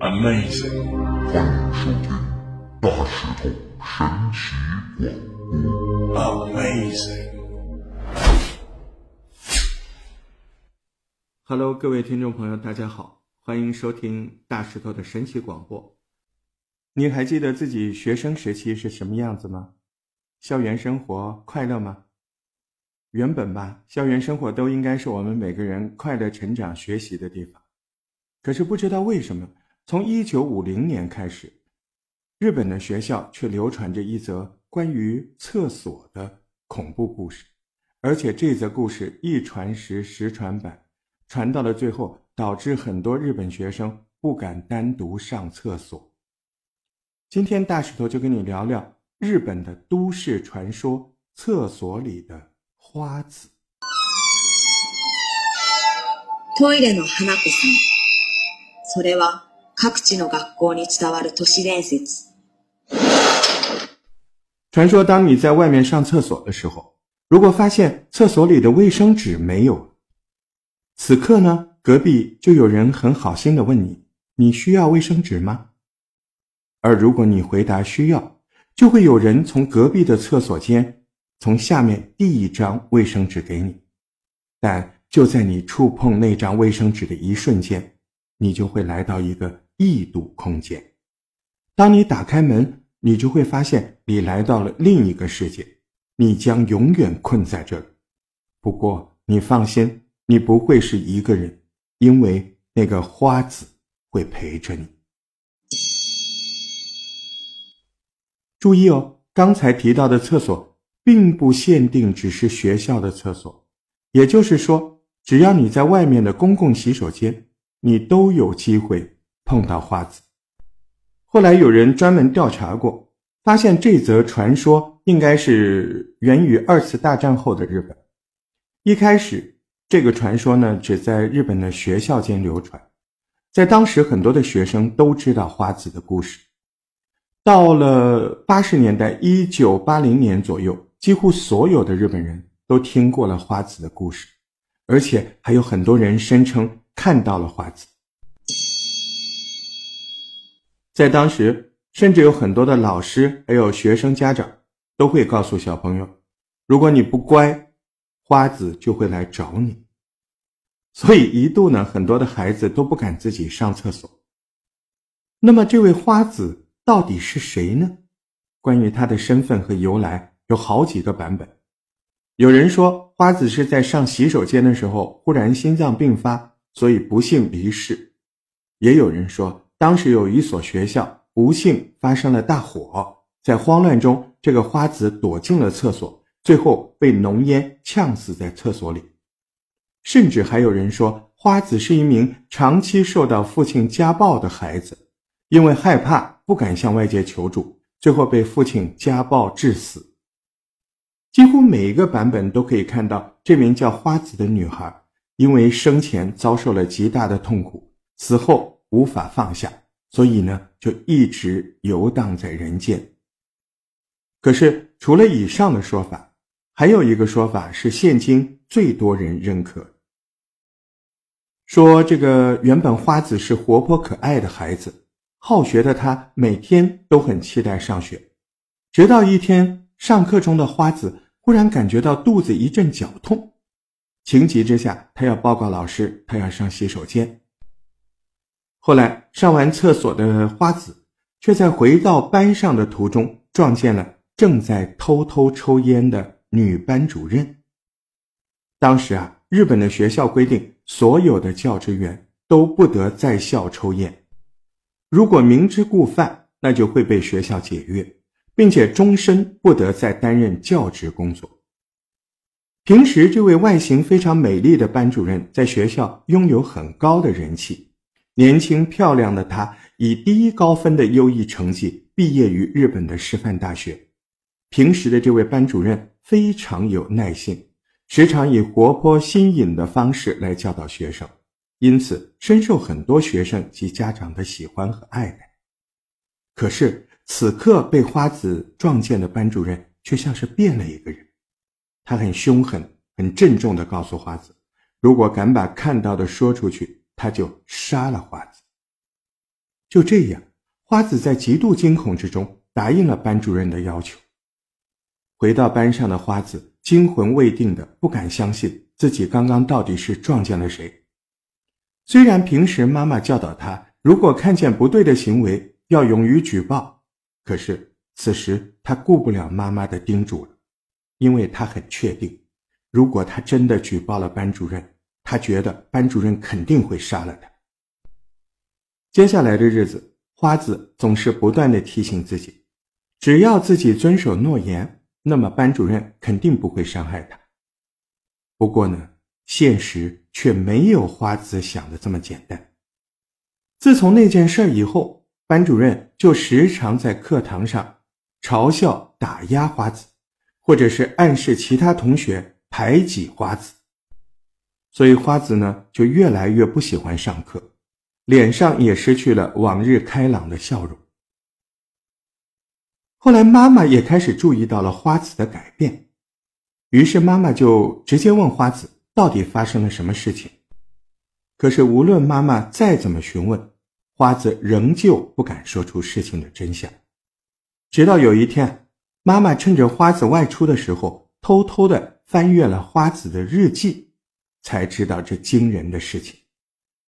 Amazing，欢迎收听大石头神奇广播。amazing，Hello，各位听众朋友，大家好，欢迎收听大石头的神奇广播。你还记得自己学生时期是什么样子吗？校园生活快乐吗？原本吧，校园生活都应该是我们每个人快乐成长、学习的地方。可是不知道为什么，从一九五零年开始，日本的学校却流传着一则关于厕所的恐怖故事，而且这则故事一传十，十传百，传到了最后，导致很多日本学生不敢单独上厕所。今天大石头就跟你聊聊日本的都市传说——厕所里的花子。トイレの花子さん。それは各地の学校に伝わる都市伝説。传说，当你在外面上厕所的时候，如果发现厕所里的卫生纸没有了，此刻呢，隔壁就有人很好心的问你：“你需要卫生纸吗？”而如果你回答需要，就会有人从隔壁的厕所间 从下面递一张卫生纸给你。但就在你触碰那张卫生纸的一瞬间，你就会来到一个异度空间。当你打开门，你就会发现你来到了另一个世界，你将永远困在这里。不过你放心，你不会是一个人，因为那个花子会陪着你。注意哦，刚才提到的厕所并不限定只是学校的厕所，也就是说，只要你在外面的公共洗手间，你都有机会碰到花子。后来有人专门调查过，发现这则传说应该是源于二次大战后的日本。一开始，这个传说呢只在日本的学校间流传，在当时很多的学生都知道花子的故事。到了八十年代，一九八零年左右，几乎所有的日本人都听过了花子的故事，而且还有很多人声称看到了花子。在当时，甚至有很多的老师还有学生家长都会告诉小朋友，如果你不乖，花子就会来找你。所以一度呢，很多的孩子都不敢自己上厕所。那么，这位花子。到底是谁呢？关于他的身份和由来有好几个版本。有人说花子是在上洗手间的时候忽然心脏病发，所以不幸离世；也有人说当时有一所学校不幸发生了大火，在慌乱中，这个花子躲进了厕所，最后被浓烟呛死在厕所里。甚至还有人说花子是一名长期受到父亲家暴的孩子，因为害怕。不敢向外界求助，最后被父亲家暴致死。几乎每一个版本都可以看到，这名叫花子的女孩，因为生前遭受了极大的痛苦，死后无法放下，所以呢，就一直游荡在人间。可是，除了以上的说法，还有一个说法是现今最多人认可，说这个原本花子是活泼可爱的孩子。好学的她每天都很期待上学，直到一天上课中的花子忽然感觉到肚子一阵绞痛，情急之下，他要报告老师，他要上洗手间。后来上完厕所的花子，却在回到班上的途中撞见了正在偷偷抽烟的女班主任。当时啊，日本的学校规定，所有的教职员都不得在校抽烟。如果明知故犯，那就会被学校解约，并且终身不得再担任教职工作。平时，这位外形非常美丽的班主任在学校拥有很高的人气。年轻漂亮的她以第一高分的优异成绩毕业于日本的师范大学。平时的这位班主任非常有耐性，时常以活泼新颖的方式来教导学生。因此，深受很多学生及家长的喜欢和爱戴。可是，此刻被花子撞见的班主任却像是变了一个人。他很凶狠、很郑重地告诉花子：“如果敢把看到的说出去，他就杀了花子。就这样，花子在极度惊恐之中答应了班主任的要求。回到班上的花子惊魂未定的，不敢相信自己刚刚到底是撞见了谁。虽然平时妈妈教导他，如果看见不对的行为要勇于举报，可是此时他顾不了妈妈的叮嘱了，因为他很确定，如果他真的举报了班主任，他觉得班主任肯定会杀了他。接下来的日子，花子总是不断的提醒自己，只要自己遵守诺言。那么班主任肯定不会伤害他。不过呢，现实却没有花子想的这么简单。自从那件事以后，班主任就时常在课堂上嘲笑、打压花子，或者是暗示其他同学排挤花子。所以花子呢，就越来越不喜欢上课，脸上也失去了往日开朗的笑容。后来，妈妈也开始注意到了花子的改变，于是妈妈就直接问花子到底发生了什么事情。可是，无论妈妈再怎么询问，花子仍旧不敢说出事情的真相。直到有一天，妈妈趁着花子外出的时候，偷偷的翻阅了花子的日记，才知道这惊人的事情。